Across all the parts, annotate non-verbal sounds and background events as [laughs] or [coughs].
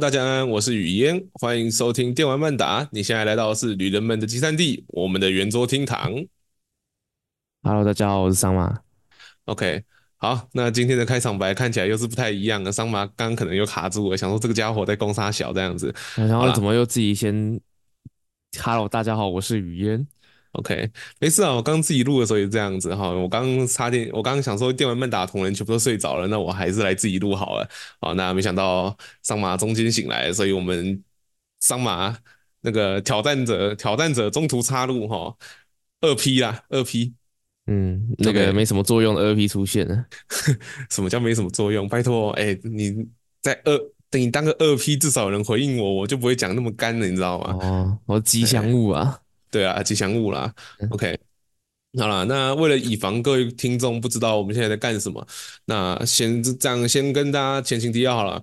大家安，我是雨嫣，欢迎收听电玩漫达。你现在来到的是旅人们的集散地，我们的圆桌厅堂。Hello，大家好，我是桑马。OK，好，那今天的开场白看起来又是不太一样的。桑马刚可能又卡住了，想说这个家伙在攻杀小这样子，然后怎么又自己先 Hello，大家好，我是雨嫣。OK，没事啊，我刚自己录的时候也是这样子哈。我刚差点，我刚刚想说电玩慢打同人全部都睡着了，那我还是来自己录好了。好，那没想到桑马中间醒来，所以我们桑马那个挑战者挑战者中途插入哈，二 P 啦，二 P，嗯，那个没什么作用的二 P 出现了。[laughs] 什么叫没什么作用？拜托，哎、欸，你在二等你当个二 P，至少有人回应我，我就不会讲那么干了，你知道吗？哦，我吉祥物啊。对啊，吉祥物啦。OK，好了，那为了以防各位听众不知道我们现在在干什么，那先这样先跟大家前情提要好了。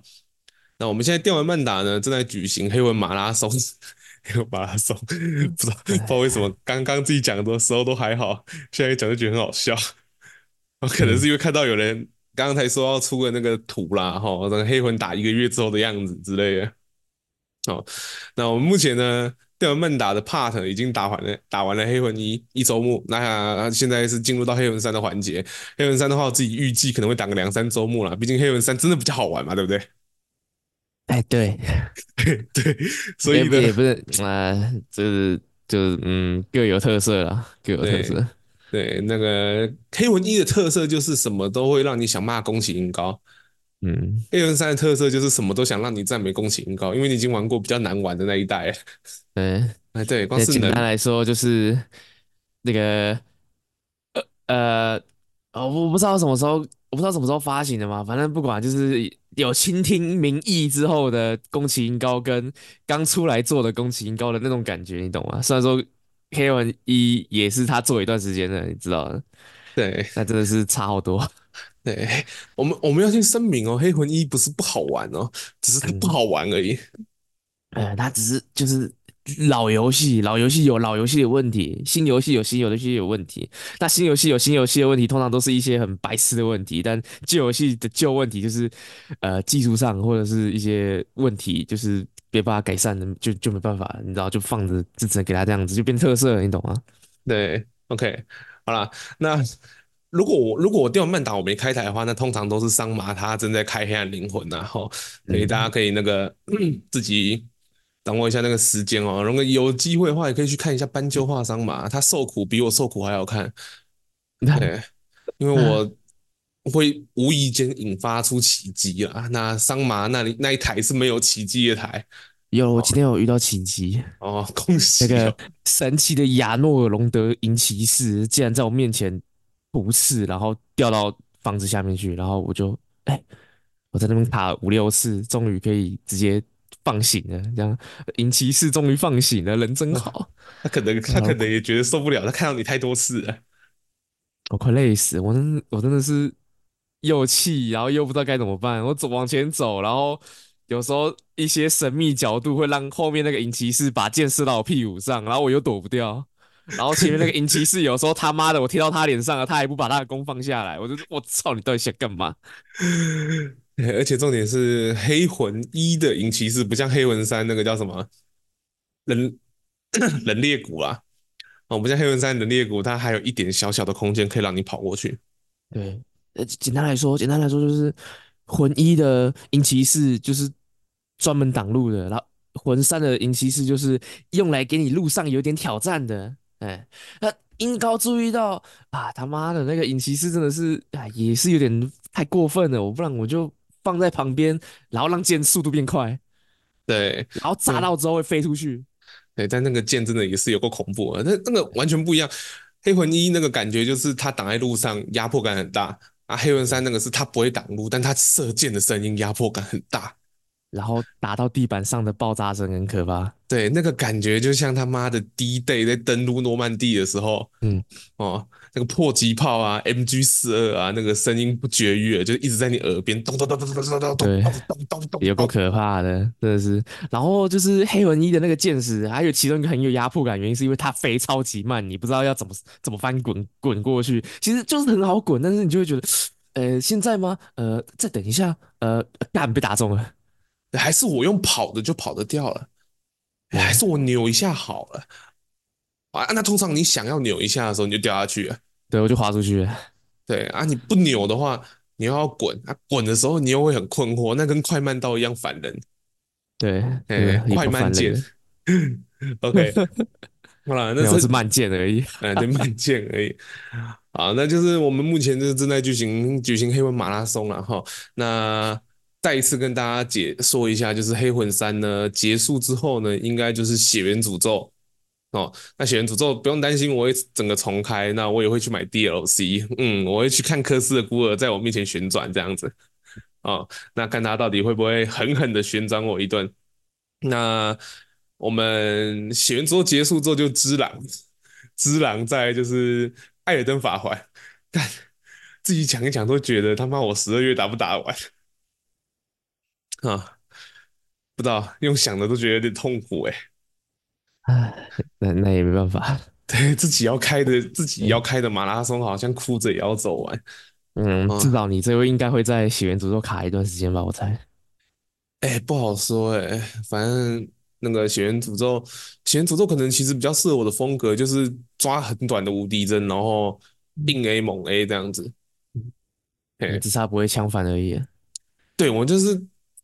那我们现在电玩慢打呢正在举行黑魂马拉松，黑魂马拉松，不知道不知道为什么刚刚自己讲的时候都还好，现在一讲就觉得很好笑。我可能是因为看到有人刚刚才说要出个那个图啦，哈，那个黑魂打一个月之后的样子之类的。好，那我们目前呢？电玩慢打的 part 已经打完了，打完了黑魂一一周目，那现在是进入到黑魂三的环节。黑魂三的话，我自己预计可能会打个两三周目了，毕竟黑魂三真的比较好玩嘛，对不对？哎，[laughs] 对，对，所以也不是啊，就是就是嗯，各有特色啦，各有特色。对，对，那个黑魂一的特色就是什么都会让你想骂宫崎英高。嗯，，A 轮三的特色就是什么都想让你赞美宫崎英高，因为你已经玩过比较难玩的那一代。嗯，哎，对，光是简单来说就是那个呃呃哦，我不知道什么时候，我不知道什么时候发行的嘛，反正不管，就是有倾听民意之后的宫崎英高跟刚出来做的宫崎英高的那种感觉，你懂吗？虽然说黑魂一也是他做一段时间的，你知道的，对，那真的是差好多。[laughs] 对，我们我们要先声明哦，黑魂一不是不好玩哦，只是它不好玩而已。嗯、呃，它只是就是老游戏，老游戏有老游戏的问题，新游戏有新游戏有问题。那新游戏有新游戏的问题，通常都是一些很白痴的问题。但旧游戏的旧问题，就是呃技术上或者是一些问题，就是没办法改善的，就就没办法，你知道，就放着，就只能给它这样子，就变特色了，你懂吗？对，OK，好了，那。如果我如果我电玩慢打我没开台的话，那通常都是桑麻他正在开黑暗灵魂呐，吼，所以大家可以那个、嗯、[clears throat] 自己掌握一下那个时间哦。如果有机会的话，也可以去看一下斑鸠画桑麻，他受苦比我受苦还要看。[laughs] 对，因为我 [laughs] 会无意间引发出奇迹啊。那桑麻那里那一台是没有奇迹的台，有，我今天有遇到奇迹哦，恭喜那个神奇的亚诺尔隆德银骑士竟然在我面前。不是，然后掉到房子下面去，然后我就哎、欸，我在那边卡五六次，终于可以直接放行了。这样，银骑士终于放行了，人真好。[laughs] 他可能他可能也觉得受不了，他看到你太多次了，我快累死，我真我真的是又气，然后又不知道该怎么办。我走往前走，然后有时候一些神秘角度会让后面那个银骑士把箭射到我屁股上，然后我又躲不掉。然后前面那个银骑士有时候他妈的我贴到他脸上了，他还不把他的弓放下来，我就我操，你到底想干嘛？[laughs] 而且重点是黑魂一的银骑士不像黑魂三那个叫什么人 [coughs] 人裂谷啊，哦，不像黑魂三人裂谷，它还有一点小小的空间可以让你跑过去。对，呃，简单来说，简单来说就是魂一的银骑士就是专门挡路的，然后魂三的银骑士就是用来给你路上有点挑战的。哎，那英高注意到啊，他妈的那个影骑士真的是啊，也是有点太过分了。我不然我就放在旁边，然后让剑速度变快，对，然后砸到之后会飞出去。对，但那个剑真的也是有够恐怖啊，那那个完全不一样。黑魂一那个感觉就是他挡在路上压迫感很大啊，黑魂三那个是他不会挡路，但他射箭的声音压迫感很大。然后打到地板上的爆炸声很可怕，对，那个感觉就像他妈的 D-Day 在登陆诺曼底的时候，嗯，哦，那个迫击炮啊，MG 四二啊，那个声音不绝于耳，就一直在你耳边咚咚咚咚咚咚咚咚咚咚咚，有够可怕的，真的是。然后就是黑魂一的那个剑士，还有其中一个很有压迫感，原因是因为它飞超级慢，你不知道要怎么怎么翻滚滚过去，其实就是很好滚，但是你就会觉得，呃，现在吗？呃，再等一下，呃，干被打中了。还是我用跑的就跑得掉了？还是我扭一下好了？啊，那通常你想要扭一下的时候，你就掉下去了。对，我就滑出去了。对啊，你不扭的话，你又要滚啊，滚的时候你又会很困惑，那跟快慢道一样烦人。对，哎，快慢键。[laughs] OK，[laughs] 好了，那是，是慢键而已。嗯，对，慢键而已。好，那就是我们目前就是正在举行举行黑魂马拉松了哈。那再一次跟大家解说一下，就是黑魂三呢结束之后呢，应该就是血缘诅咒哦。那血缘诅咒不用担心，我会整个重开。那我也会去买 DLC，嗯，我会去看科斯的孤儿在我面前旋转这样子。哦，那看他到底会不会狠狠的旋转我一顿。那我们血源诅咒结束之后就只狼，只狼在就是艾尔登法环，干自己讲一讲都觉得他妈我十二月打不打完啊？[laughs] 不知道用想的都觉得有点痛苦哎、欸。唉，那那也没办法，对自己要开的自己要开的马拉松，好像哭着也要走完。嗯，至少你这位应该会在血源诅咒卡一段时间吧？我猜。哎、欸，不好说哎、欸，反正那个血缘诅咒，血缘诅咒可能其实比较适合我的风格，就是抓很短的无敌帧，然后硬 A 猛 A 这样子。哎，只差不会枪反而已。对，我就是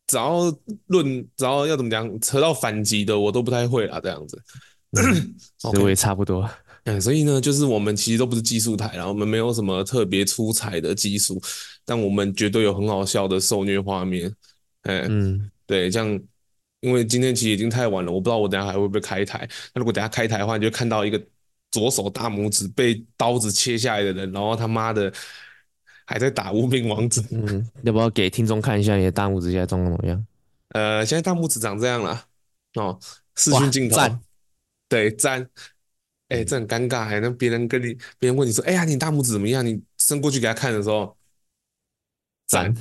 只要论，只要要怎么讲，扯到反击的我都不太会啦，这样子。[clears throat] 所以我也差不多。嗯，所以呢，就是我们其实都不是技术台啦，我们没有什么特别出彩的技术，但我们绝对有很好笑的受虐画面。哎、嗯，对，这样，因为今天其实已经太晚了，我不知道我等下还会不会开台。那如果等下开台的话，你就看到一个左手大拇指被刀子切下来的人，然后他妈的还在打无名王者。嗯，要不要给听众看一下你的大拇指现在状况怎么样？呃，现在大拇指长这样了。哦，视讯镜头。赞。对，赞。哎、欸，这很尴尬，还能别人跟你，别人问你说，哎呀，你大拇指怎么样？你伸过去给他看的时候，赞。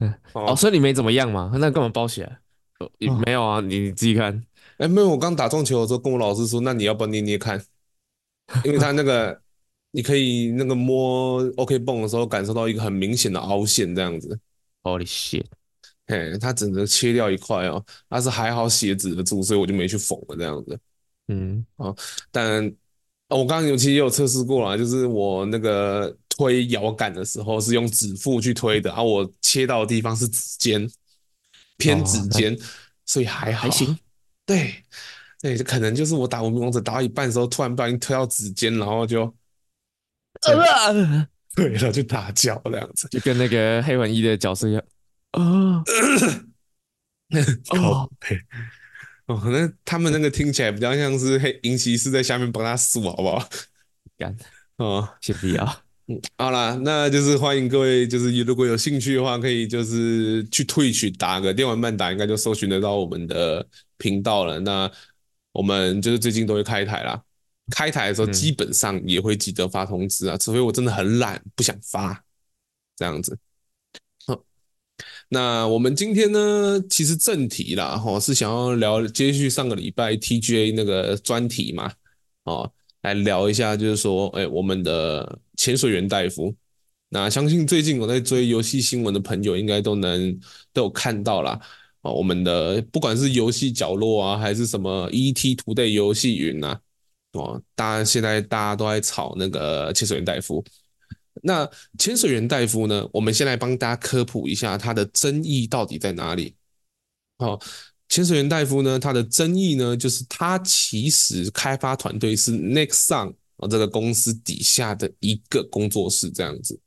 嗯哦，所以你没怎么样嘛？那干嘛包起来？哦，没有啊，你你自己看。哎、欸，没有，我刚打中球的时候跟我老师说，那你要不要捏捏看？因为他那个你可以那个摸 OK 泵的时候，感受到一个很明显的凹陷这样子。Holy shit！嘿，它整个切掉一块哦，但是还好血止得住，所以我就没去缝了这样子。嗯，哦，但。我刚刚有其实也有测试过了，就是我那个推摇杆的时候是用指腹去推的，然后我切到的地方是指尖，偏指尖，哦，所以还好，还行。对，对，可能就是我打无名王者打到一半的时候，突然不小心推到指尖，然后就，呃，对了，就大叫这样子，就跟那个黑文一的角色一样，啊，[laughs] 哦，对。哦，那他们那个听起来比较像是黑银骑士在下面帮他数，好不好？干哦，先不要。嗯，好啦，那就是欢迎各位，就是如果有兴趣的话，可以就是去 Twitch 打个电玩漫打，应该就搜寻得到我们的频道了。那我们就是最近都会开台啦，开台的时候基本上也会记得发通知啊，嗯、除非我真的很懒不想发这样子。那我们今天呢，其实正题啦，哈，是想要聊接续上个礼拜 TGA 那个专题嘛，哦，来聊一下，就是说，哎，我们的潜水员大夫。那相信最近我在追游戏新闻的朋友，应该都能都有看到啦。哦，我们的不管是游戏角落啊，还是什么 ET Today 游戏云呐，哦，大家现在大家都在炒那个潜水员戴夫。那潜水员戴夫呢？我们先来帮大家科普一下他的争议到底在哪里。好，潜水员戴夫呢，他的争议呢，就是他其实开发团队是 Nexon 啊这个公司底下的一个工作室这样子。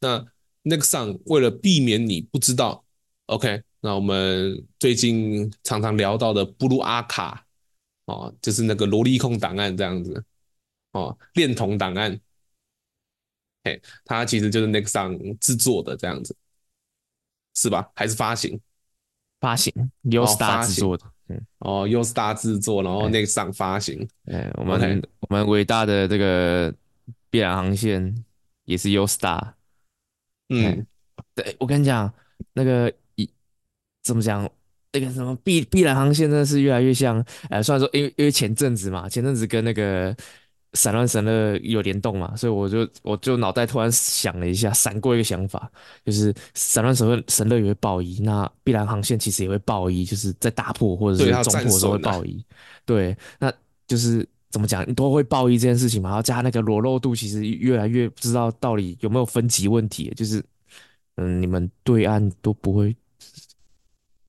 那 Nexon 为了避免你不知道，OK，那我们最近常常聊到的布鲁阿卡哦，就是那个萝莉控档案这样子哦，恋童档案。嘿，它其实就是 Nexon 制作的这样子，是吧？还是发行？发行，Youngstar 制作的。嗯，哦，Youngstar 制作，然后 Nexon 发行。哎，我们.我们伟大的这个碧蓝航线也是 Youngstar。嗯，对，我跟你讲，那个一怎么讲？那个什么碧碧蓝航线真的是越来越像。呃，虽然说因为因为前阵子嘛，前阵子跟那个。散乱神乐有联动嘛，所以我就我就脑袋突然想了一下，闪过一个想法，就是散乱神乐神乐也会爆衣，那碧蓝航线其实也会爆衣，就是在打破或者是中破的时候会爆衣。对，那就是怎么讲，你都会爆衣这件事情嘛，然后加那个裸露度，其实越来越不知道到底有没有分级问题，就是嗯，你们对岸都不会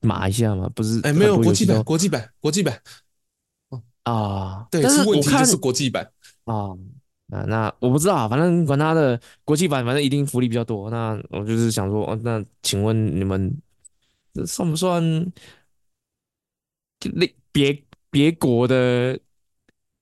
码一下嘛？不是？哎，没有国际版，国际版，国际版。啊，对，但是问题我就是国际版啊，那那我不知道，反正管他的国际版，反正一定福利比较多。那我就是想说，哦，那请问你们这算不算那别别国的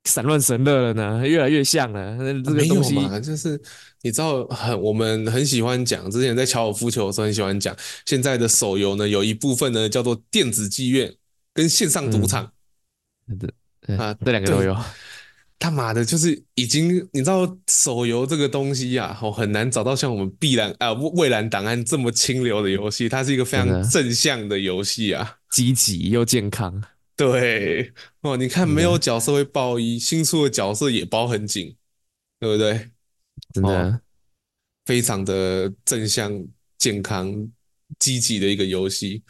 散乱神乐了呢？越来越像了。那这个东西没有嘛，就是你知道，很我们很喜欢讲，之前在乔尔夫球的时候很喜欢讲，现在的手游呢，有一部分呢叫做电子妓院跟线上赌场，对、嗯。啊，这两个都有。[laughs] 他妈的，就是已经你知道手游这个东西呀、啊，我很难找到像我们碧蓝啊、蔚蓝档案这么清流的游戏。它是一个非常正向的游戏啊，积极又健康。[laughs] 对哦，你看没有角色会爆衣，新出的角色也包很紧，对不对？真的、哦，非常的正向、健康、积极的一个游戏。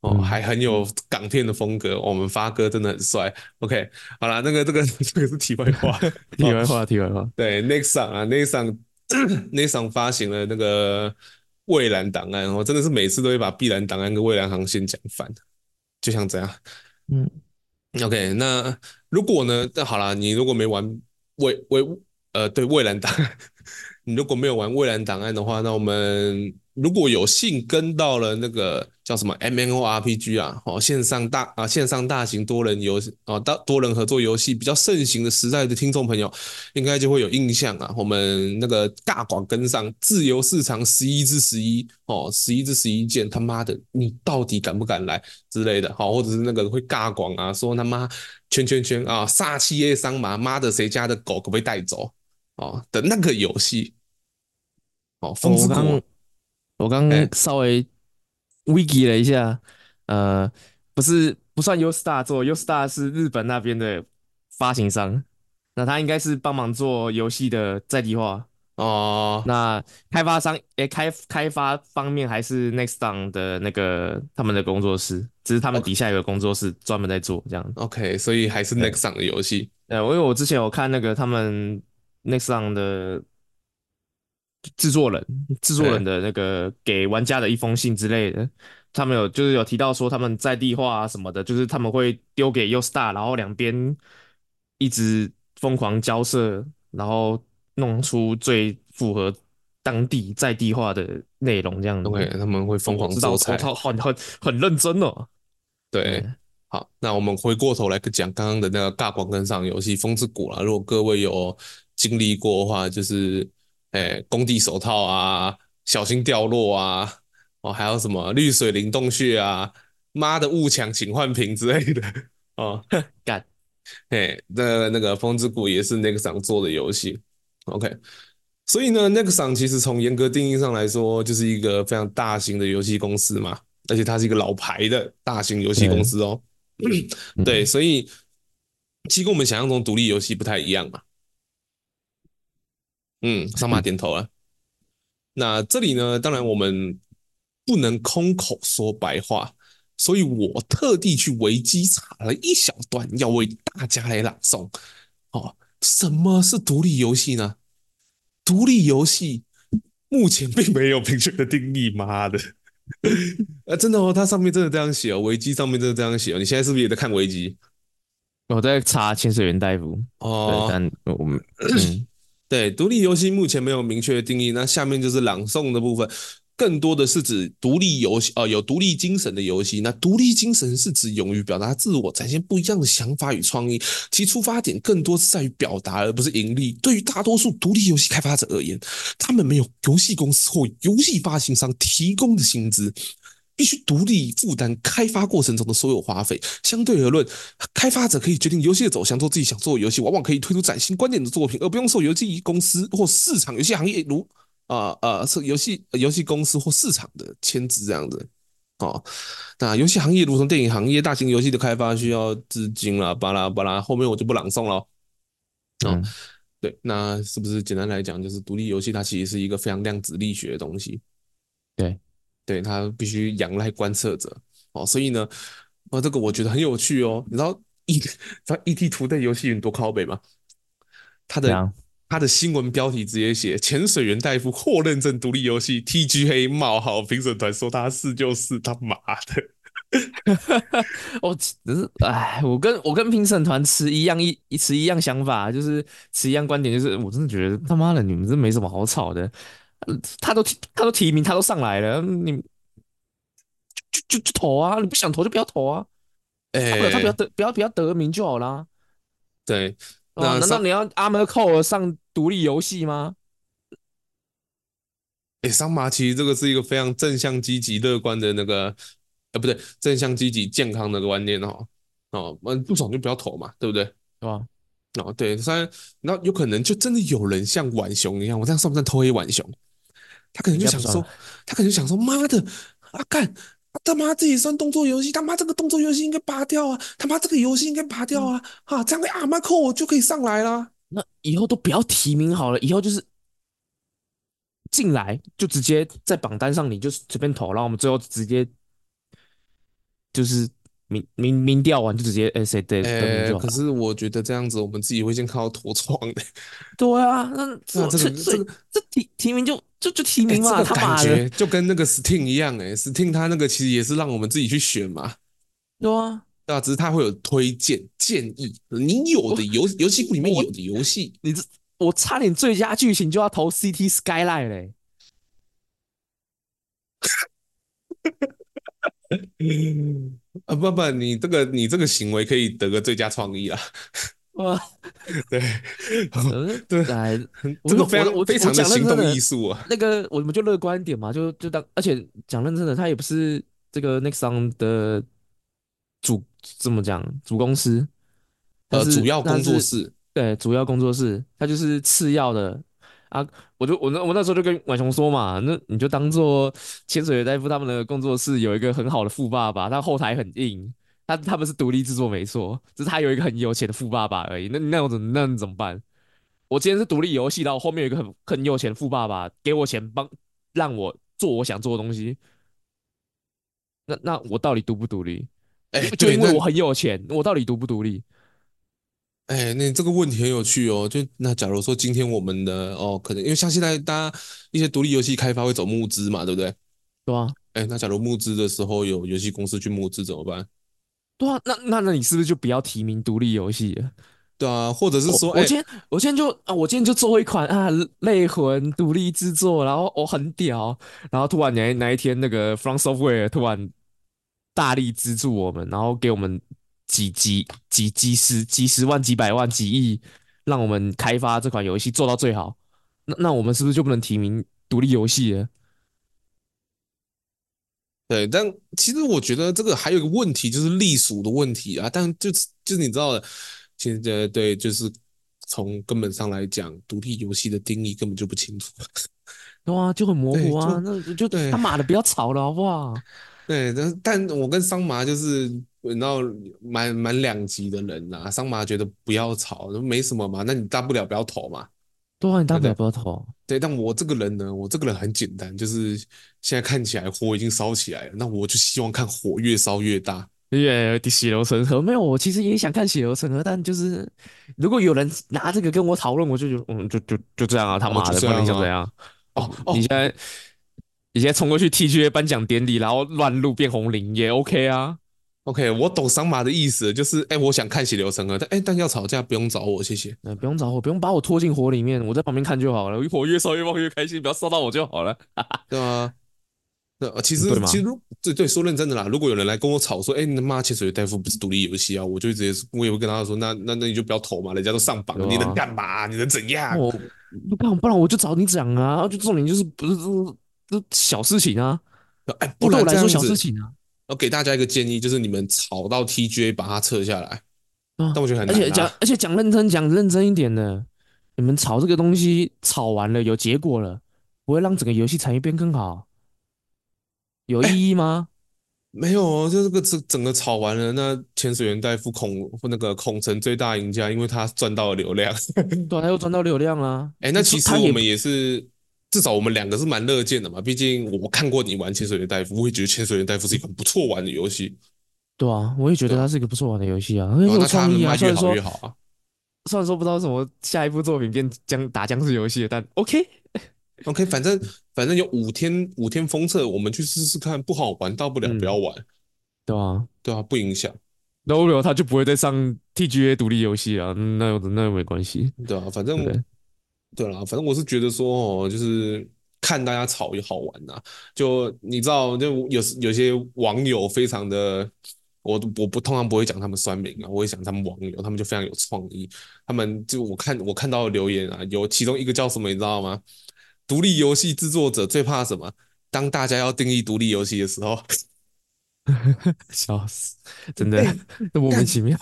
哦，还很有港片的风格，我们发哥真的很帅。OK，好了，那个这个这个是题外话，[laughs] 题外话，题外话。对，Nexon 啊，Nexon [clears throat] Nexon 发行了那个蔚蓝档案，我真的是每次都会把碧蓝档案跟蔚蓝航线讲反，就像这样。嗯，OK，那如果呢？那好了，你如果没玩蔚蔚呃对蔚蓝档案，你如果没有玩蔚蓝档案的话，那我们。如果有幸跟到了那个叫什么 M N O R P G 啊，哦，线上大啊，线上大型多人游戏啊，大多人合作游戏比较盛行的时代的听众朋友，应该就会有印象啊。我们那个尬广跟上自由市场十一至十一哦，十一至十一件，他妈的，你到底敢不敢来之类的，好，或者是那个会尬广啊，说他妈圈圈圈啊，煞气耶桑麻，妈的谁家的狗可不可以带走哦的那个游戏，哦，风之谷。我刚刚稍微 wiki 了一下，欸、呃，不是不算 Yoostar 做，Yoostar 是日本那边的发行商，那他应该是帮忙做游戏的在地化哦。那开发商诶、欸，开开发方面还是 Nexton 的那个他们的工作室，只是他们底下有个工作室专门在做这样。OK，所以还是 Nexton 的游戏。呃，因为我之前有看那个他们 Nexton 的。制作人，制作人的那个给玩家的一封信之类的，他们有就是有提到说他们在地化啊什么的，就是他们会丢给 Yoostar，然后两边一直疯狂交涉，然后弄出最符合当地在地化的内容这样子。OK，他们会疯狂做菜，很很很认真哦。对，好，那我们回过头来讲刚刚的那个尬广跟上游戏《风之谷》啦，如果各位有经历过的话，就是。哎，工地手套啊，小心掉落啊，哦，还有什么绿水灵动穴啊，妈的误抢请换屏之类的哦，干，哎，那那个风之谷也是 Nexon 做的游戏，OK，所以呢，Nexon 其实从严格定义上来说，就是一个非常大型的游戏公司嘛，而且它是一个老牌的大型游戏公司哦，[clears throat] 对，所以其实跟我们想象中独立游戏不太一样嘛。嗯，上马点头了。[laughs] 那这里呢，当然我们不能空口说白话，所以我特地去维基查了一小段，要为大家来朗诵。哦，什么是独立游戏呢？独立游戏目前并没有明确的定义。妈的，[laughs] 啊，真的哦，它上面真的这样写哦，维基上面真的这样写哦。你现在是不是也在看维基？我在查潜水员大夫哦，但我们。嗯对，独立游戏目前没有明确的定义。那下面就是朗诵的部分，更多的是指独立游戏，哦，有独立精神的游戏。那独立精神是指勇于表达自我，展现不一样的想法与创意，其出发点更多是在于表达，而不是盈利。对于大多数独立游戏开发者而言，他们没有游戏公司或游戏发行商提供的薪资。必须独立负担开发过程中的所有花费。相对而论，开发者可以决定游戏的走向，做自己想做的游戏，往往可以推出崭新观点的作品，而不用受游戏公司或市场游戏行业如啊啊是游戏游戏公司或市场的牵制这样子。哦，那游戏行业如同电影行业，大型游戏的开发需要资金啦，巴拉巴拉。后面我就不朗诵了。嗯，对，那是不是简单来讲，就是独立游戏它其实是一个非常量子力学的东西？对，对，他必须仰赖观测者哦，所以呢，啊，这个我觉得很有趣哦。你知道 E，[laughs] 知道 ET 图的游戏有多靠北吗？他的他的新闻标题直接写“潜水员戴夫获认证独立游戏 TGA 冒号评审团说他是就是他妈的。[laughs] ”我只是哎，我跟我跟评审团持一样一持一样想法，就是持一样观点，就是我真的觉得他妈的你们真没什么好吵的。他都他都提名，他都上来了，你就就就就投啊！你不想投就不要投啊！哎、欸，他不要得不要不要得名就好啦。对，那难道你要 Armored Core 上独立游戏吗？哎、欸，桑麻其实这个是一个非常正向、积极、乐观的那个。呃，不对，正向、积极、健康的观念哦，哦，嗯，不爽就不要投嘛，对不对？对吧？哦，对，虽然那有可能就真的有人像浣熊一样，我这样算不算偷黑浣熊？他可能就想说，他可能就想说，妈的，啊干，啊他妈这也算动作游戏，他妈这个动作游戏应该拔掉啊，他妈这个游戏应该拔掉啊，嗯、啊，这样阿妈扣我就可以上来啦。那以后都不要提名好了，以后就是进来就直接在榜单上，你就随便投，然后我们最后直接。就是民民民调完就直接哎谁对，哎，可是我觉得这样子我们自己会先看到脱窗的。[laughs] 对啊，那这这这这提提名就就就提名嘛，欸、这个感觉就跟那个 Sting 一样哎，Sting 他那个其实也是让我们自己去选嘛。对啊，对啊，只是他会有推荐建议，你有的游游戏库里面有的游戏，你这我差点最佳剧情就要投 City Skyline 嘞。[laughs] 啊不不，你这个你这个行为可以得个最佳创意啊！[laughs] 哇，对，对，这个非常我非常的行动艺术啊。那个我们就乐观一点嘛，就就当而且讲认真的，他也不是这个 Nexon 的主怎么讲主公司，呃，主要工作室，对，主要工作室，他就是次要的。啊，我就我那我那时候就跟婉雄说嘛，那你就当做潜水员大夫他们的工作室有一个很好的富爸爸，他后台很硬，他他们是独立制作没错，只是他有一个很有钱的富爸爸而已。那那我怎么那你怎么办？我今天是独立游戏，然后后面有一个很很有钱的富爸爸给我钱帮让我做我想做的东西，那那我到底独不独立？哎、欸，就因为我很有钱，我到底独不独立？哎、欸，那这个问题很有趣哦。就那假如说今天我们的哦，可能因为像现在大家一些独立游戏开发会走募资嘛，对不对？对啊。哎、欸，那假如募资的时候有游戏公司去募资怎么办？对啊，那那那你是不是就不要提名独立游戏了？对啊，或者是说，我，我今天、欸、我今天就啊，我今天就做一款啊，泪魂独立制作，然后我很屌，然后突然哪哪一天那个 From Software 突然大力资助我们，然后给我们。几几几几十几十万几百万几亿，让我们开发这款游戏做到最好，那那我们是不是就不能提名独立游戏了？对，但其实我觉得这个还有一个问题，就是隶属的问题啊。但就是就是你知道的，其实对，就是从根本上来讲，独立游戏的定义根本就不清楚，[laughs] 对啊，就很模糊啊。那就他妈的不要吵了好不好？对，但但我跟桑麻就是。然后蛮蛮两极的人呐、啊，桑麻觉得不要吵，没什么嘛，那你大不了不要投嘛。对啊，你大不了不要投。对，但我这个人呢，我这个人很简单，就是现在看起来火已经烧起来了，那我就希望看火越烧越大，越血流成河。没有，我其实也想看血流成河，但就是如果有人拿这个跟我讨论，我就就嗯，就就就这样啊，他妈的，不然你想怎样？哦，哦你现在你现在冲过去 TGA 颁奖典礼，然后乱入变红领也 OK 啊。OK，我懂桑麻的意思，就是哎、欸，我想看血流成河，但哎、欸，但要吵架不用找我，谢谢。嗯，不用找我，不用把我拖进火里面，我在旁边看就好了。火越烧越旺越开心，不要烧到我就好了。[laughs] 对啊，那其实其实对对，说认真的啦，如果有人来跟我吵说，哎、欸，你妈潜水员戴夫不是独立游戏啊，我就直接我也会跟他说，那那那你就不要投嘛，人家都上榜了，啊、你能干嘛？你能怎样？我不然不然我就找你讲啊，就重点就是不是这这小事情啊，哎、欸，不然来说小事情啊。我给大家一个建议，就是你们炒到 TGA 把它撤下来。啊，但我觉得很难。而且讲，而且讲认真，讲认真一点的，你们炒这个东西，炒完了有结果了，不会让整个游戏产业变更好，有意义吗？[coughs] 没有哦，就这个整整个炒完了，那潜水员戴夫孔那个孔成最大赢家，因为他赚到了流量，[laughs] 对，他又赚到流量啦。哎，那其实我们也是，至少我们两个是蛮乐见的嘛。毕竟我看过你玩潜水员戴夫，我也觉得潜水员戴夫是一款不错玩的游戏。对啊，我也觉得它是一个不错玩的游戏啊，很有创意啊。虽然说越好啊，虽然说不知道什么下一部作品变僵打僵尸游戏，但 OK。[laughs] OK，反正反正有五天五天封测，我们去试试看，不好玩，到不了不要玩，嗯、对啊，对啊，不影响。那如果他就不会再上 TGA 独立游戏了，那那又没关系，对啊，反正对，对啦，反正我是觉得说哦，就是看大家吵也好玩呐。就你知道，就有有些网友非常的，我我不通常不会讲他们酸民啊，我会讲他们网友，他们就非常有创意。他们就我看我看到的留言啊，有其中一个叫什么，你知道吗？独立游戏制作者最怕什么？当大家要定义独立游戏的时候，[laughs] 笑死！真的，这莫名其妙。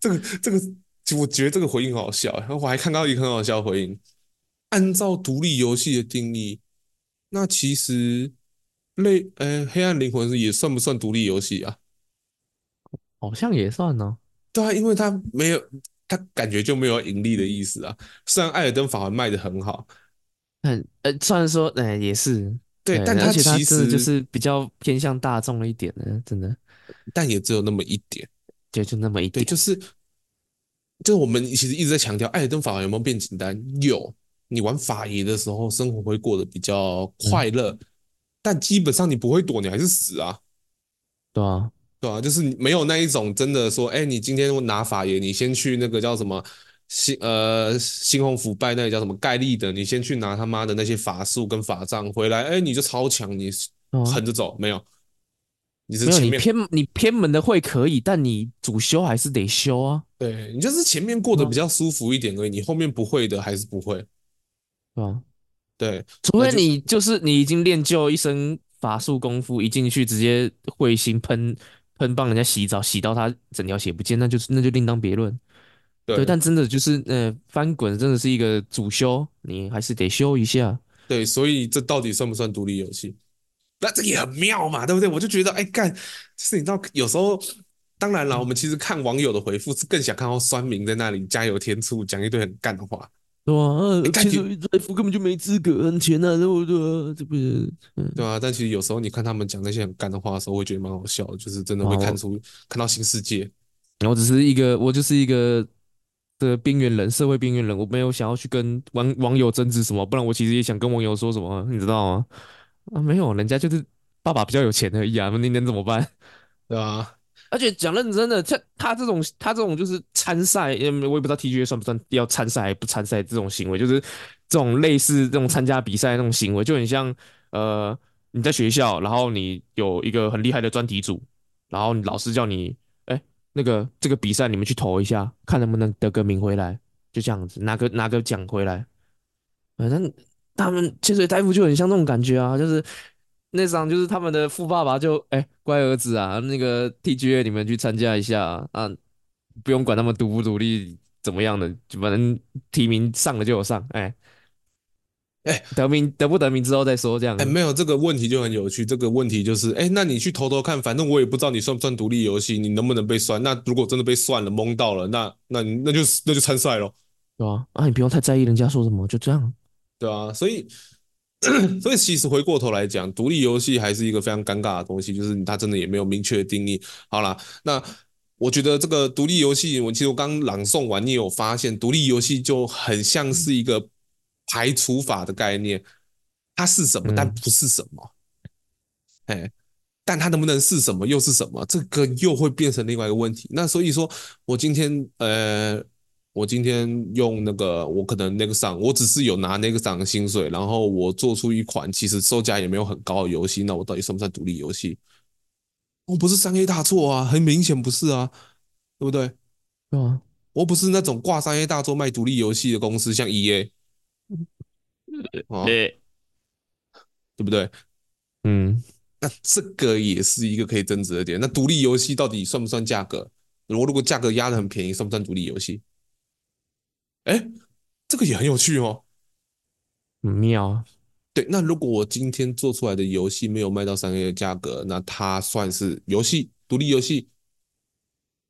这个这个，我觉得这个回应好好笑。然后我还看到一个很好笑的回应：按照独立游戏的定义，那其实类呃，黑暗灵魂也算不算独立游戏啊？好像也算呢。对啊，因为它没有，它感觉就没有盈利的意思啊。虽然《艾尔登法环》卖的很好。很呃，虽然说，哎，也是对，但它其实就是比较偏向大众了一点呢，真的。但也只有那么一点，就就那么一点。对，就是，就是我们其实一直在强调，艾尔登法环有没有变简单？有，你玩法爷的时候，生活会过得比较快乐，嗯、但基本上你不会躲，你还是死啊。对啊，对啊，就是没有那一种真的说，哎，你今天拿法爷，你先去那个叫什么？新呃，新红腐败那个叫什么盖利的，你先去拿他妈的那些法术跟法杖回来，哎，你就超强，你横着走、哦、没有？你是前面你偏你偏门的会可以，但你主修还是得修啊。对，你就是前面过得比较舒服一点而已，你后面不会的还是不会，啊，对，除非你就是你已经练就一身法术功夫，一进去直接彗星喷喷帮人家洗澡，洗到他整条血不见，那就是那就另当别论。对，对，但真的就是，呃，翻滚真的是一个主修，你还是得修一下。对，所以这到底算不算独立游戏？那这也很妙嘛，对不对？我就觉得，哎，干，就是你知道，有时候，当然了，我们其实看网友的回复是更想看到酸民在那里加油添醋，讲一堆很干的话。对啊，其实财富根本就没资格很钱啊，对不对？这不是，对啊。但其实有时候你看他们讲那些很干的话的时候，会觉得蛮好笑的，就是真的会看出看到新世界。然后只是一个，我就是一个。的边缘人，社会边缘人，我没有想要去跟网网友争执什么，不然我其实也想跟网友说什么，你知道吗？啊，没有，人家就是爸爸比较有钱而已啊，那你能怎么办？[laughs] 对啊，而且讲认真的，他他这种他这种就是参赛，因为我也不知道 TGA 算不算要参赛还不参赛这种行为，就是这种类似这种参加比赛那种行为，就很像呃你在学校，然后你有一个很厉害的专题组，然后老师叫你。哎那个这个比赛你们去投一下，看能不能得个名回来，就这样子拿个拿个奖回来。反正他们潜水大夫就很像这种感觉啊，就是那场就是他们的富爸爸就哎、欸、乖儿子啊，那个 TGA 你们去参加一下啊，不用管他们独不独立怎么样的，就反正提名上了就有上，哎、欸。哎、欸，得名得不得名之后再说，这样。哎、欸，没有这个问题就很有趣。这个问题就是，哎、欸，那你去投投看，反正我也不知道你算不算独立游戏，你能不能被算？那如果真的被算了，蒙到了，那那那就那就参赛咯。对啊，啊，你不用太在意人家说什么，就这样。对啊，所以 [clears throat] 所以其实回过头来讲，独立游戏还是一个非常尴尬的东西，就是它真的也没有明确的定义。好了，那我觉得这个独立游戏，我其实我刚朗诵完，你有发现，独立游戏就很像是一个。排除法的概念，它是什么，但不是什么，哎、嗯，但它能不能是什么，又是什么，这个又会变成另外一个问题。那所以说，我今天，呃，我今天用那个，我可能那个上，我只是有拿那个上的薪水，然后我做出一款其实售价也没有很高的游戏，那我到底算不算独立游戏？我不是三 A 大作啊，很明显不是啊，对不对？啊，我不是那种挂三 A 大作卖独立游戏的公司，像 EA。哦，对，对不对？嗯，那这个也是一个可以争执的点。那独立游戏到底算不算价格？如果如果价格压得很便宜，算不算独立游戏？哎，这个也很有趣哦，很妙。对，那如果我今天做出来的游戏没有卖到三 A 的价格，那它算是游戏，独立游戏？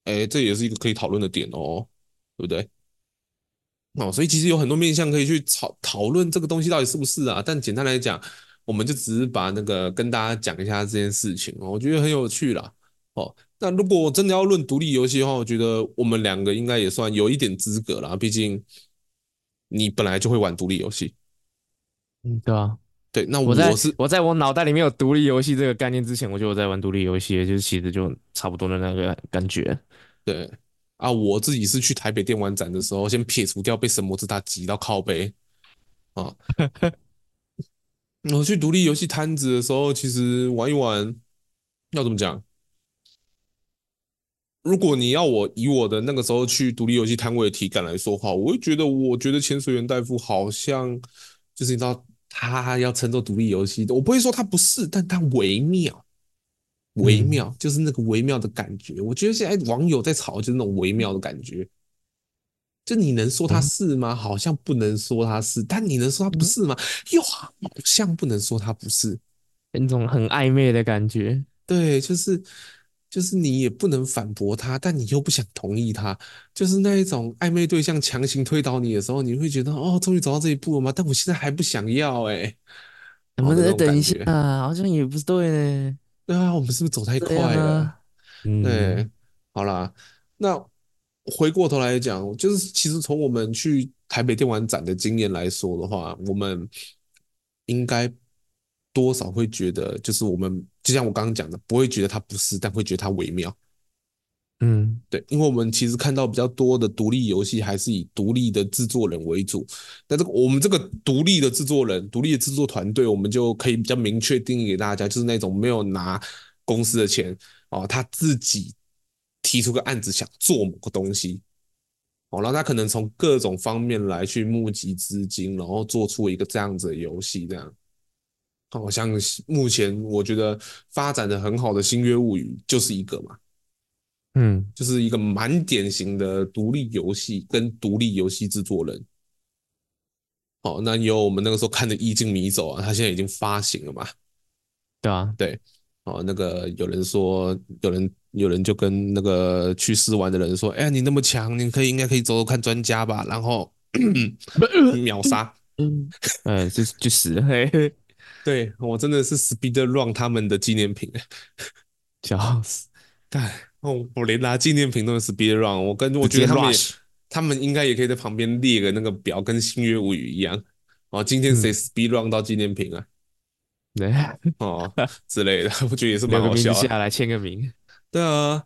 哎，这也是一个可以讨论的点哦，对不对？哦，所以其实有很多面向可以去讨讨论这个东西到底是不是啊？但简单来讲，我们就只是把那个跟大家讲一下这件事情哦，我觉得很有趣啦。哦，那如果真的要论独立游戏的话，我觉得我们两个应该也算有一点资格啦，毕竟你本来就会玩独立游戏。嗯，对啊，对，那我是我在我脑袋里面有独立游戏这个概念之前，我就有在玩独立游戏，就是其实就差不多的那个感觉。对啊，我自己是去台北电玩展的时候，先撇除掉被神魔之塔挤到靠背啊。[laughs] 我去独立游戏摊子的时候，其实玩一玩，要怎么讲？如果你要我以我的那个时候去独立游戏摊位的体感来说的话，我会觉得，我觉得潜水员大夫好像。就是你知道，他要称作独立游戏，我不会说他不是，但他微妙，微妙，嗯、就是那个微妙的感觉。我觉得现在网友在吵，就是那种微妙的感觉。就你能说他是吗？好像不能说他是，但你能说他不是吗？又好像不能说他不是，那种很暧昧的感觉。对，就是。就是你也不能反驳他，但你又不想同意他，就是那一种暧昧对象强行推倒你的时候，你会觉得哦，终于走到这一步了吗？但我现在还不想要哎、欸，能不能再等一下啊？好像也不是对呢。对啊，我们是不是走太快了？啊、对，嗯、好啦，那回过头来讲，就是其实从我们去台北电玩展的经验来说的话，我们应该。多少会觉得，就是我们就像我刚刚讲的，不会觉得它不是，但会觉得它微妙。嗯，对，因为我们其实看到比较多的独立游戏还是以独立的制作人为主。那这个我们这个独立的制作人、独立的制作团队，我们就可以比较明确定义给大家，就是那种没有拿公司的钱哦，他自己提出个案子想做某个东西哦，然后他可能从各种方面来去募集资金，然后做出一个这样子的游戏，这样。好像目前我觉得发展的很好的《星约物语》就是一个嘛，嗯，就是一个蛮典型的独立游戏跟独立游戏制作人。哦，那有我们那个时候看的《意境迷走》啊，它现在已经发行了嘛？对啊，对。哦，那个有人说，有人有人就跟那个去试玩的人说：“哎，你那么强，你可以应该可以走走看专家吧？”然后 [coughs] [laughs] 秒杀，嗯，哎，就就死了，嘿嘿。对，我真的是 Speed Run 他们的纪念品，笑死！干，我我连拿纪念品都是 Speed Run，我跟我觉得他们他们应该也可以在旁边列个那个表，跟星月物语一样。哦，今天谁 Speed Run 到纪念品啊？对，[laughs] 哦之类的，[laughs] 我觉得也是蛮好笑的。下来签个名。对啊，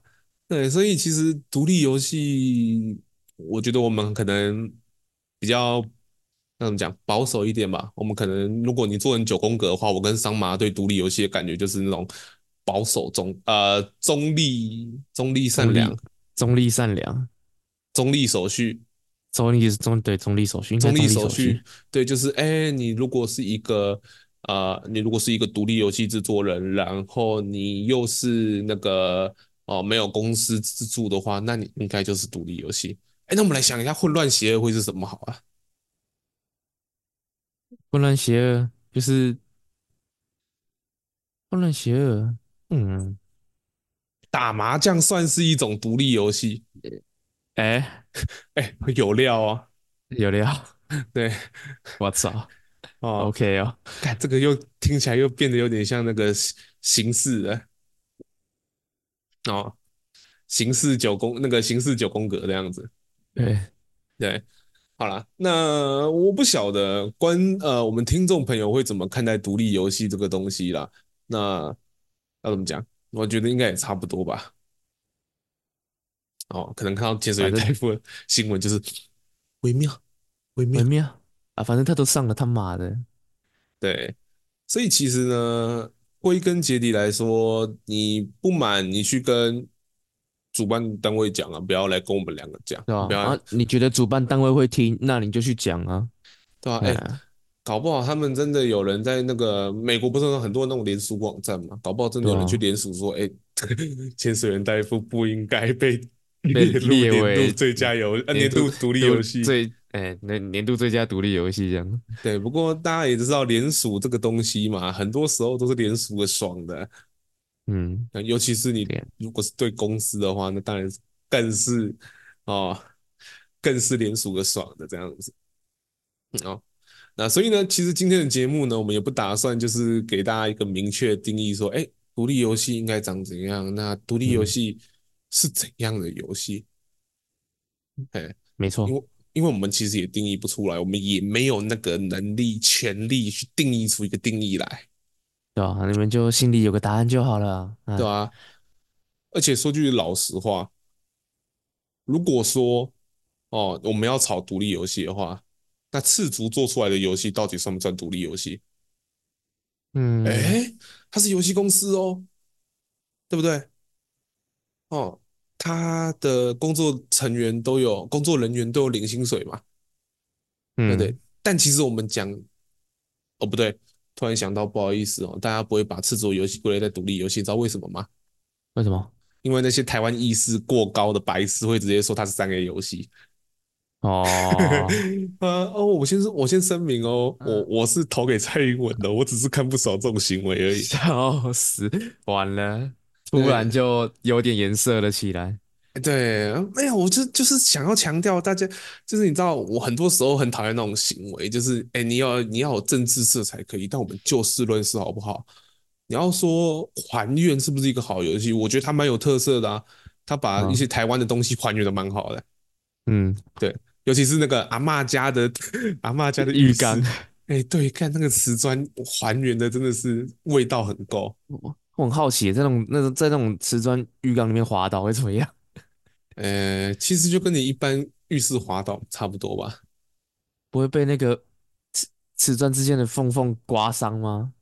对，所以其实独立游戏，我觉得我们可能比较。那怎么讲？保守一点吧。我们可能，如果你做成九宫格的话，我跟桑麻对独立游戏的感觉就是那种保守中呃中立、中立善良、中立善良、中立手续、中立是中对中立手续、中立手续对，就是哎，你如果是一个呃，你如果是一个独立游戏制作人，然后你又是那个哦、呃、没有公司资助的话，那你应该就是独立游戏。哎，那我们来想一下，混乱邪恶会是什么好啊？混乱邪恶就是混乱邪恶，嗯，打麻将算是一种独立游戏，哎哎，有料啊，有料，对，我操，哦，OK 哦，看这个又听起来又变得有点像那个形式了，哦，形式九宫那个形式九宫格的样子，对。对。好了，那我不晓得观呃，我们听众朋友会怎么看待独立游戏这个东西啦。那要怎么讲？我觉得应该也差不多吧。哦，可能看到潜水员戴夫的新闻就是微妙，微妙，微妙啊，反正他都上了，他妈的。对，所以其实呢，归根结底来说，你不满，你去跟。主办单位讲啊，不要来跟我们两个讲，对吧？啊，你觉得主办单位会听，那你就去讲啊，对吧？哎、欸，搞不好他们真的有人在那个美国，不是有很多那种联署网站嘛？搞不好真的有人去联署说，哎、欸，潜水员戴夫不应该被被列入列为最佳游呃年度独立游戏。最哎，那年度最佳独立游戏这样。对，不过大家也知道联署这个东西嘛，很多时候都是联署的爽的。嗯，尤其是你如果是对公司的话，那当然是更是哦，更是连数个爽的这样子。哦，那所以呢，其实今天的节目呢，我们也不打算就是给大家一个明确定义，说，哎，独立游戏应该长怎样？那独立游戏是怎样的游戏？哎、嗯，没错，因为因为我们其实也定义不出来，我们也没有那个能力、权力去定义出一个定义来，对啊？你们就心里有个答案就好了，对啊？而且说句老实话，如果说哦，我们要炒独立游戏的话。那赤足做出来的游戏到底算不算独立游戏？嗯，哎，它是游戏公司哦，对不对？哦，他的工作成员都有，工作人员都有领薪水嘛，对不对？嗯，但其实我们讲，哦不对，突然想到，不好意思哦，大家不会把赤烛游戏归类在独立游戏，你知道为什么吗？为什么？因为那些台湾意识过高的白痴会直接说它是三 A 游戏。哦，呃 [laughs] 哦，我先我先声明哦，我我是投给蔡英文的，我只是看不爽这种行为而已。笑死，完了，突然就有点颜色了起来。对，没有，我就就是想要强调大家，就是你知道，我很多时候很讨厌那种行为，就是哎，你要你要有政治色彩可以，但我们就事论事好不好？你要说还原是不是一个好游戏？我觉得它蛮有特色的啊，它把一些台湾的东西还原的蛮好的。嗯，对。尤其是那个阿嬷家的阿嬷家的浴缸，哎，对，看那个瓷砖还原的真的是味道很够。我我很好奇，在那种那种在那种瓷砖浴缸里面滑倒会怎么样？呃，其实就跟你一般浴室滑倒差不多吧。不会被那个瓷瓷砖之间的缝缝刮伤吗？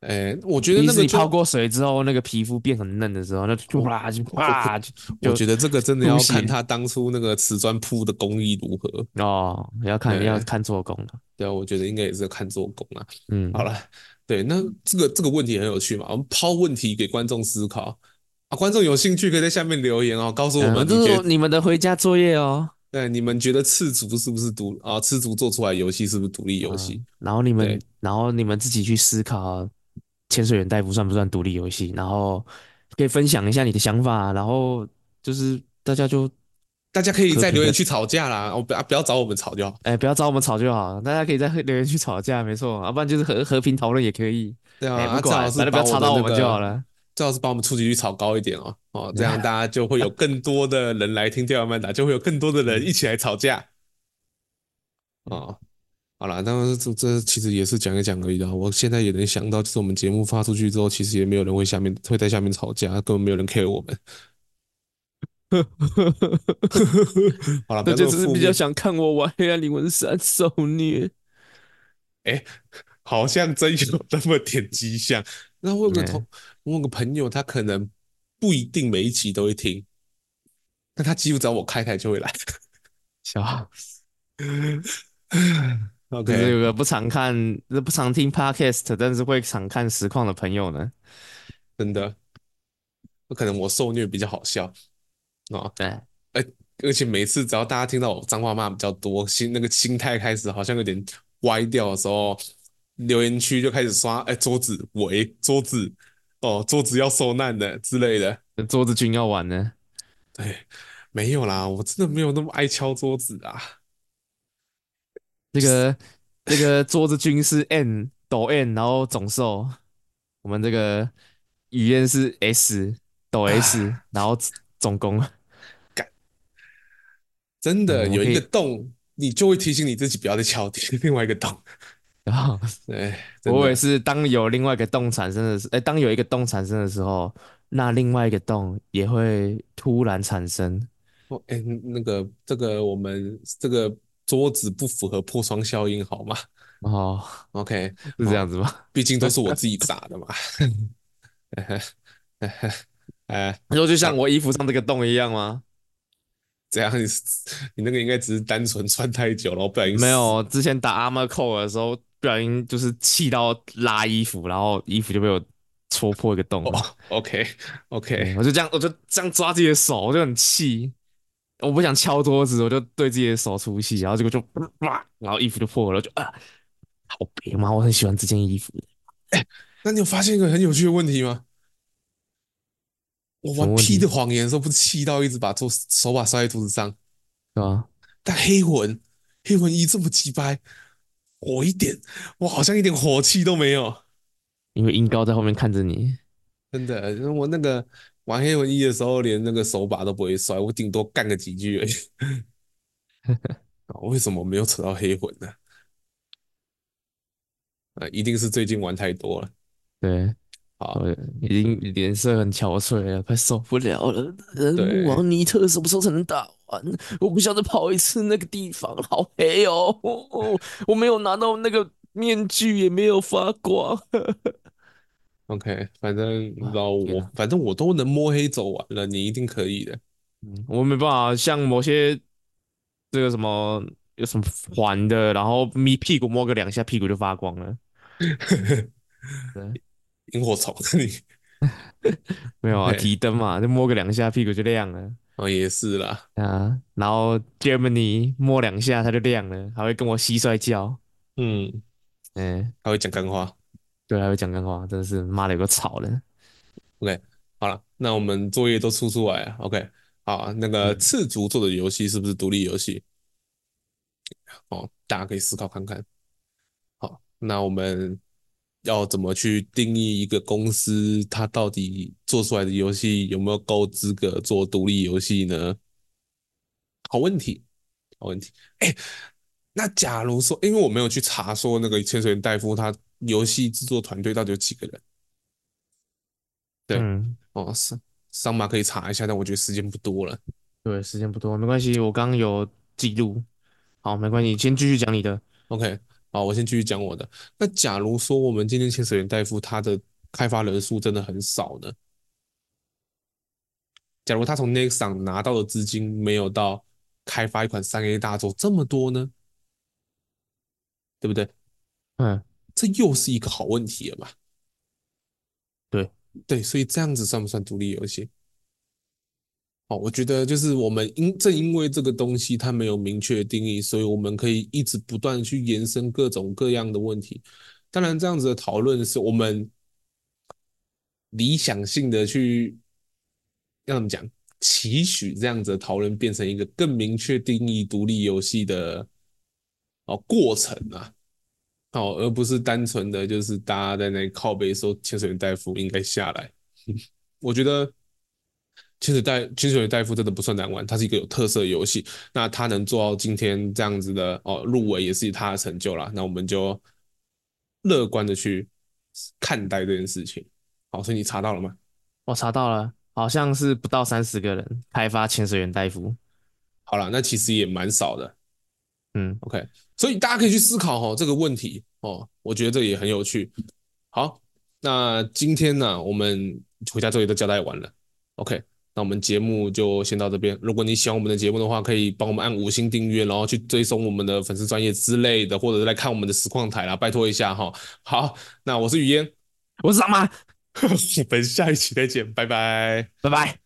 哎，我觉得那个你泡过水之后，那个皮肤变很嫩的时候，那就哇就 [laughs] 啪就。我觉得这个真的要看他当初那个瓷砖铺的工艺如何哦，要看要看做工了。对啊，我觉得应该也是看做工啊。嗯，好了，对，那这个这个问题很有趣嘛，我们抛问题给观众思考啊，观众有兴趣可以在下面留言哦，告诉我们，这是你们的回家作业哦。对，你们觉得赤足是不是独啊？赤足做出来游戏是不是独立游戏？然后你们，然后你们自己去思考。潜水员大夫算不算独立游戏？然后可以分享一下你的想法，然后就是大家就大家可以在留言区吵架啦，哦不要不要找我们吵就好，哎不要找我们吵就好，大家可以在留言区吵架，没错，要不然就是和和平讨论也可以，对啊，最好是不要吵到我们就好了，最好是把我们触及率炒高一点哦，哦 [laughs] 这样大家就会有更多的人来听电玩漫打，就会有更多的人一起来吵架，哦。好了，当然这这其实也是讲一讲而已的。我现在也能想到，就是我们节目发出去之后，其实也没有人会下面会在下面吵架，根本没有人 care 我们。[laughs] 好了，大家只是比较想看我玩《黑暗灵魂三》受虐。哎，好像真有那么点迹象。那我有个同，我有个朋友，他可能不一定每一集都会听，但他几乎只要我开台就会来。笑 [laughs] 死。可是有个不常看、不常听 Podcast，但是会常看实况的朋友呢？真的，可能我受虐比较好笑啊。对，而而且每次只要大家听到我脏话骂比较多，心那个心态开始好像有点歪掉的时候，留言区就开始刷：“哎，桌子，喂，桌子，哦，桌子要受难的之类的。”桌子君要玩呢？对，没有啦，我真的没有那么爱敲桌子啊。这个这个桌子君是 N 抖 N，然后总寿，我们这个语言是 S 抖 S，然后总攻。干，真的有一个洞，你就会提醒你自己不要再敲另外一个洞。然 [laughs] 后，对，我也是，当有另外一个洞产生的时，哎，当有一个洞产生的时候，那另外一个洞也会突然产生。哦，哎，那个这个我们这个。桌子不符合破窗效应，好吗？哦，OK，是这样子吗？[laughs] 毕竟都是我自己砸的嘛。[laughs] 哎，你说就像我衣服上这个洞一样吗？这样，你你那个应该只是单纯穿太久了，不小心。没有，之前打 Armor Core 的时候，不小心就是气到拉衣服，然后衣服就被我戳破一个洞。OK，OK，[laughs] 我就这样，我就这样抓自己的手，我就很气。我不想敲桌子，我就对自己的手出气，然后结果就哇，然后衣服就破了，就啊，好别嘛，我很喜欢这件衣服。哎，那你有发现一个很有趣的问题吗？我玩 P 的谎言的时候，不是气到一直把桌手把摔在桌子上，是吧？但黑魂黑魂一这么鸡掰，我一点我好像一点火气都没有，因为音高在后面看着你，真的，我那个。玩黑魂一的时候，连那个手把都不会摔，我顶多干个几句而已。[laughs] 为什么没有扯到黑魂呢？啊，一定是最近玩太多了。对，好，已经脸色很憔悴了，快受不了了。人王尼特什么时候才能打完？我不想再跑一次那个地方，好黑哦！[laughs] 我没有拿到那个面具，也没有发光。[laughs] OK，反正你知道我，啊、反正我都能摸黑走完了，你一定可以的。嗯，我没办法像某些这个什么有什么环的，然后咪屁股摸个两下，屁股就发光了。[laughs] 萤火虫，你没有啊？提灯嘛，就摸个两下，屁股就亮了。哦，也是啦。啊，然后 Germany 摸两下，它就亮了，还会跟我蟋蟀叫。嗯，嗯，还会讲干话。对，还会讲干话，真的是妈的有个吵的。OK，好了，那我们作业都出出来了。OK，好，那个赤足做的游戏是不是独立游戏？哦，大家可以思考看看。好，那我们要怎么去定义一个公司，它到底做出来的游戏有没有够资格做独立游戏呢？好问题，好问题。哎，那假如说，因为我没有去查说那个潜水员戴夫他。游戏制作团队到底有几个人？对，嗯、哦，是桑马可以查一下，但我觉得时间不多了。对，时间不多，没关系，我刚刚有记录。好，没关系，先继续讲你的。OK，好，我先继续讲我的。那假如说我们今天潜水员戴夫他的开发人数真的很少呢？假如他从 Nexon 拿到的资金没有到开发一款三 A 大作这么多呢？对不对？嗯。这又是一个好问题了吧？对对，所以这样子算不算独立游戏？哦，我觉得就是我们因正因为这个东西它没有明确定义，所以我们可以一直不断去延伸各种各样的问题。当然，这样子的讨论是我们理想性的去要怎么讲，期许这样子的讨论变成一个更明确定义独立游戏的哦过程啊。哦，而不是单纯的就是大家在那靠背说潜水员大夫应该下来。[laughs] 我觉得潜水代潜水员戴夫真的不算难玩，它是一个有特色的游戏。那他能做到今天这样子的哦入围也是他的成就啦。那我们就乐观的去看待这件事情。好，所以你查到了吗？我查到了，好像是不到三十个人开发潜水员戴夫。好了，那其实也蛮少的。嗯，OK，所以大家可以去思考哦这个问题哦，我觉得这也很有趣。好，那今天呢，我们回家作业都交代完了，OK，那我们节目就先到这边。如果你喜欢我们的节目的话，可以帮我们按五星订阅，然后去追踪我们的粉丝专业之类的，或者是来看我们的实况台啦，拜托一下哈。好，那我是雨嫣，我是阿妈，[laughs] 我们下一期再见，拜拜，拜拜。